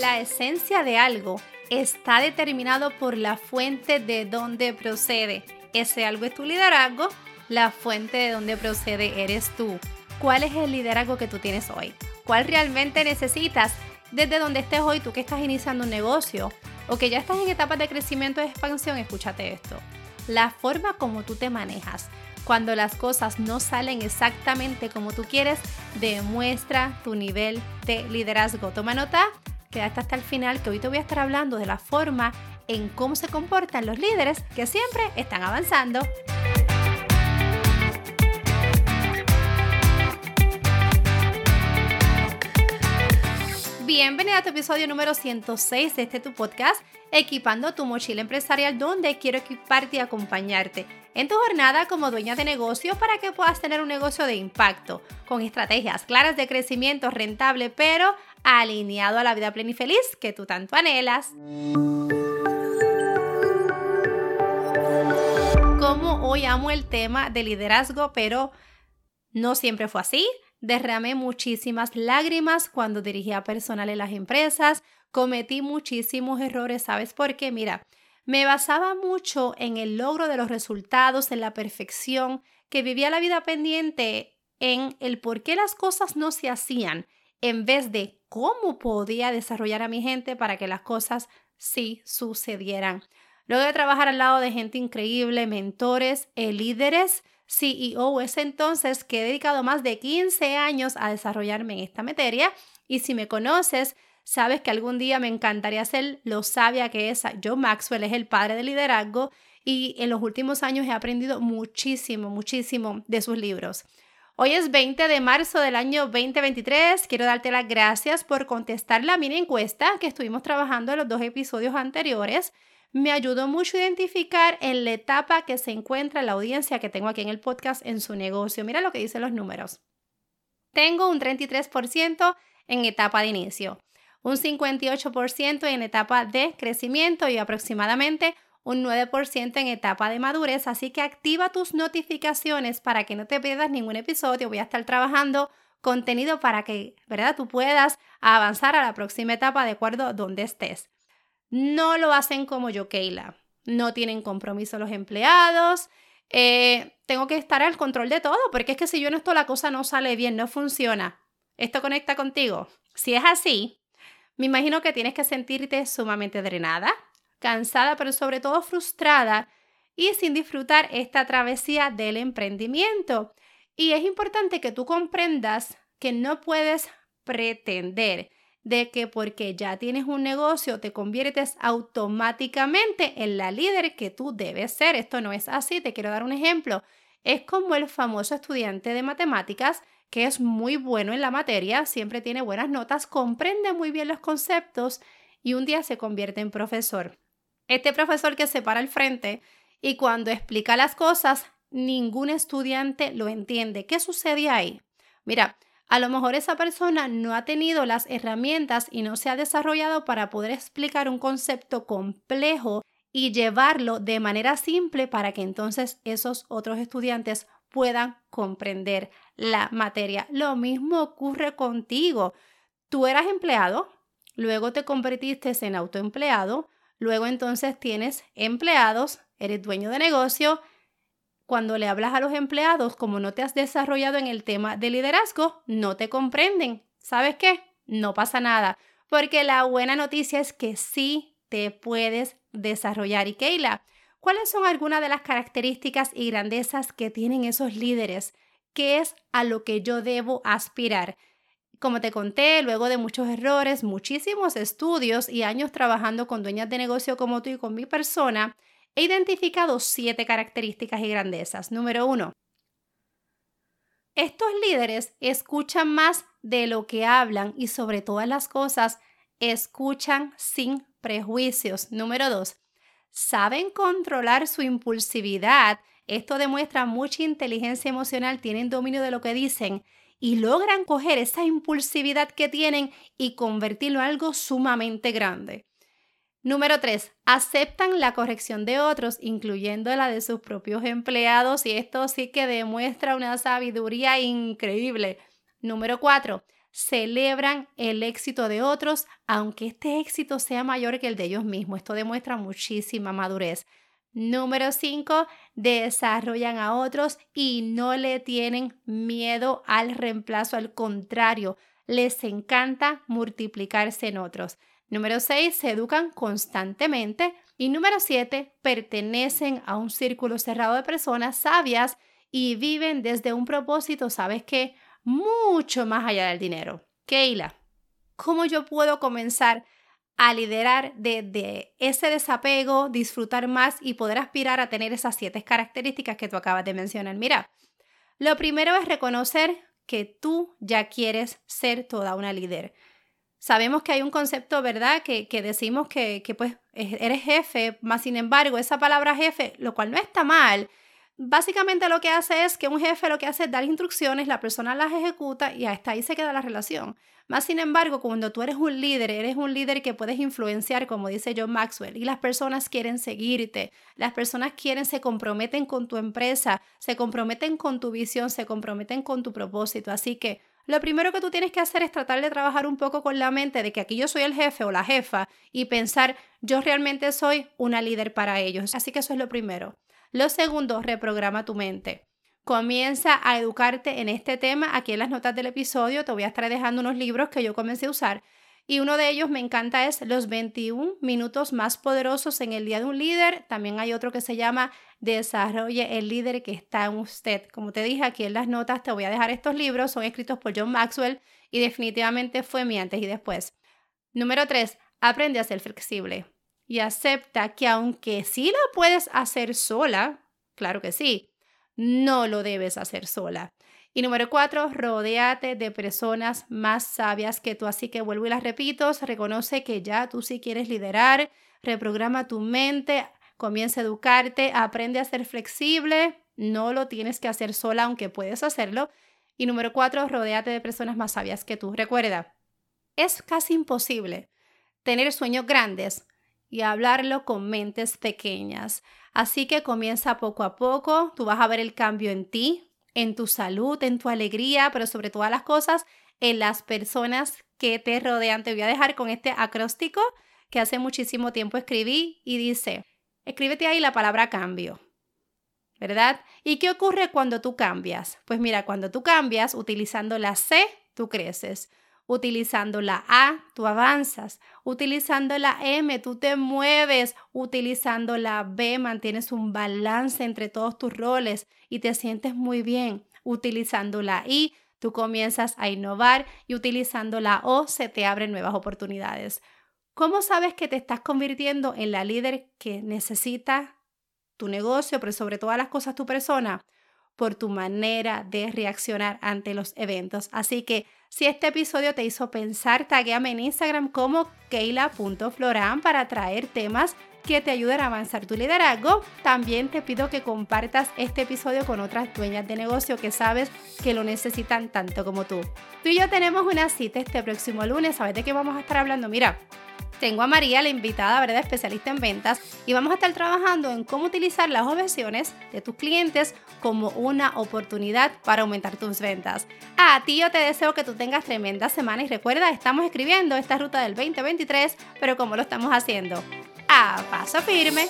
La esencia de algo está determinado por la fuente de donde procede. Ese algo es tu liderazgo, la fuente de donde procede eres tú. ¿Cuál es el liderazgo que tú tienes hoy? ¿Cuál realmente necesitas? Desde donde estés hoy, tú que estás iniciando un negocio o que ya estás en etapas de crecimiento y expansión, escúchate esto. La forma como tú te manejas cuando las cosas no salen exactamente como tú quieres, demuestra tu nivel de liderazgo. Toma nota, quédate hasta el final que hoy te voy a estar hablando de la forma en cómo se comportan los líderes que siempre están avanzando. Bienvenida a tu episodio número 106 de este tu podcast, Equipando tu mochila empresarial, donde quiero equiparte y acompañarte en tu jornada como dueña de negocio para que puedas tener un negocio de impacto, con estrategias claras de crecimiento rentable, pero alineado a la vida plena y feliz que tú tanto anhelas. Como hoy amo el tema de liderazgo, pero no siempre fue así. Derramé muchísimas lágrimas cuando dirigía personal en las empresas, cometí muchísimos errores, ¿sabes por qué? Mira, me basaba mucho en el logro de los resultados, en la perfección, que vivía la vida pendiente en el por qué las cosas no se hacían, en vez de cómo podía desarrollar a mi gente para que las cosas sí sucedieran. Luego de trabajar al lado de gente increíble, mentores, eh, líderes, CEO es entonces que he dedicado más de 15 años a desarrollarme en esta materia y si me conoces, sabes que algún día me encantaría ser lo sabia que es. John Maxwell es el padre del liderazgo y en los últimos años he aprendido muchísimo, muchísimo de sus libros. Hoy es 20 de marzo del año 2023. Quiero darte las gracias por contestar la mini encuesta que estuvimos trabajando en los dos episodios anteriores me ayudó mucho a identificar en la etapa que se encuentra la audiencia que tengo aquí en el podcast en su negocio. Mira lo que dicen los números. Tengo un 33% en etapa de inicio, un 58% en etapa de crecimiento y aproximadamente un 9% en etapa de madurez, así que activa tus notificaciones para que no te pierdas ningún episodio. Voy a estar trabajando contenido para que, ¿verdad? Tú puedas avanzar a la próxima etapa de acuerdo a donde estés. No lo hacen como yo, Keila. No tienen compromiso los empleados. Eh, tengo que estar al control de todo, porque es que si yo no esto, la cosa no sale bien, no funciona. ¿Esto conecta contigo? Si es así, me imagino que tienes que sentirte sumamente drenada, cansada, pero sobre todo frustrada y sin disfrutar esta travesía del emprendimiento. Y es importante que tú comprendas que no puedes pretender de que porque ya tienes un negocio te conviertes automáticamente en la líder que tú debes ser. Esto no es así, te quiero dar un ejemplo. Es como el famoso estudiante de matemáticas que es muy bueno en la materia, siempre tiene buenas notas, comprende muy bien los conceptos y un día se convierte en profesor. Este profesor que se para al frente y cuando explica las cosas, ningún estudiante lo entiende. ¿Qué sucede ahí? Mira, a lo mejor esa persona no ha tenido las herramientas y no se ha desarrollado para poder explicar un concepto complejo y llevarlo de manera simple para que entonces esos otros estudiantes puedan comprender la materia. Lo mismo ocurre contigo. Tú eras empleado, luego te convertiste en autoempleado, luego entonces tienes empleados, eres dueño de negocio cuando le hablas a los empleados, como no te has desarrollado en el tema de liderazgo, no te comprenden. ¿Sabes qué? No pasa nada, porque la buena noticia es que sí te puedes desarrollar. Y Keila, ¿cuáles son algunas de las características y grandezas que tienen esos líderes? ¿Qué es a lo que yo debo aspirar? Como te conté, luego de muchos errores, muchísimos estudios y años trabajando con dueñas de negocio como tú y con mi persona, He identificado siete características y grandezas. Número uno, estos líderes escuchan más de lo que hablan y sobre todas las cosas escuchan sin prejuicios. Número dos, saben controlar su impulsividad. Esto demuestra mucha inteligencia emocional, tienen dominio de lo que dicen y logran coger esa impulsividad que tienen y convertirlo en algo sumamente grande. Número 3. Aceptan la corrección de otros, incluyendo la de sus propios empleados, y esto sí que demuestra una sabiduría increíble. Número 4. celebran el éxito de otros, aunque este éxito sea mayor que el de ellos mismos. Esto demuestra muchísima madurez. Número 5, desarrollan a otros y no le tienen miedo al reemplazo, al contrario, les encanta multiplicarse en otros. Número 6, se educan constantemente. Y número 7, pertenecen a un círculo cerrado de personas sabias y viven desde un propósito, ¿sabes qué? Mucho más allá del dinero. Keila, ¿cómo yo puedo comenzar a liderar desde ese desapego, disfrutar más y poder aspirar a tener esas siete características que tú acabas de mencionar. Mira, lo primero es reconocer que tú ya quieres ser toda una líder. Sabemos que hay un concepto, ¿verdad? Que, decimos que, que pues eres jefe, más sin embargo, esa palabra jefe, lo cual no está mal, básicamente lo que hace es que un jefe lo que hace es dar instrucciones, la persona las ejecuta y hasta ahí se queda la relación. Más sin embargo, cuando tú eres un líder, eres un líder que puedes influenciar, como dice John Maxwell, y las personas quieren seguirte, las personas quieren, se comprometen con tu empresa, se comprometen con tu visión, se comprometen con tu propósito. Así que lo primero que tú tienes que hacer es tratar de trabajar un poco con la mente de que aquí yo soy el jefe o la jefa y pensar, yo realmente soy una líder para ellos. Así que eso es lo primero. Lo segundo, reprograma tu mente. Comienza a educarte en este tema. Aquí en las notas del episodio te voy a estar dejando unos libros que yo comencé a usar. Y uno de ellos me encanta es Los 21 minutos más poderosos en el día de un líder. También hay otro que se llama Desarrolle el líder que está en usted. Como te dije aquí en las notas te voy a dejar estos libros. Son escritos por John Maxwell y definitivamente fue mi antes y después. Número 3. Aprende a ser flexible y acepta que aunque sí lo puedes hacer sola, claro que sí, no lo debes hacer sola. Y número cuatro, rodéate de personas más sabias que tú. Así que vuelvo y las repito, reconoce que ya tú sí quieres liderar, reprograma tu mente, comienza a educarte, aprende a ser flexible, no lo tienes que hacer sola, aunque puedes hacerlo. Y número cuatro, rodéate de personas más sabias que tú. Recuerda, es casi imposible tener sueños grandes y hablarlo con mentes pequeñas. Así que comienza poco a poco, tú vas a ver el cambio en ti, en tu salud, en tu alegría, pero sobre todas las cosas, en las personas que te rodean. Te voy a dejar con este acróstico que hace muchísimo tiempo escribí y dice, escríbete ahí la palabra cambio. ¿Verdad? ¿Y qué ocurre cuando tú cambias? Pues mira, cuando tú cambias utilizando la C, tú creces. Utilizando la A, tú avanzas. Utilizando la M, tú te mueves. Utilizando la B, mantienes un balance entre todos tus roles y te sientes muy bien. Utilizando la I, tú comienzas a innovar y utilizando la O se te abren nuevas oportunidades. ¿Cómo sabes que te estás convirtiendo en la líder que necesita tu negocio, pero sobre todas las cosas tu persona? Por tu manera de reaccionar ante los eventos. Así que si este episodio te hizo pensar, taguéame en Instagram como keila.floran para traer temas que te ayuden a avanzar tu liderazgo. También te pido que compartas este episodio con otras dueñas de negocio que sabes que lo necesitan tanto como tú. Tú y yo tenemos una cita este próximo lunes. ¿Sabes de qué vamos a estar hablando? Mira, tengo a María, la invitada, ¿verdad? Especialista en ventas, y vamos a estar trabajando en cómo utilizar las objeciones de tus clientes como una oportunidad para aumentar tus ventas. A ti yo te deseo que tú tengas tremenda semana y recuerda, estamos escribiendo esta ruta del 2023, pero ¿cómo lo estamos haciendo? A paso firme.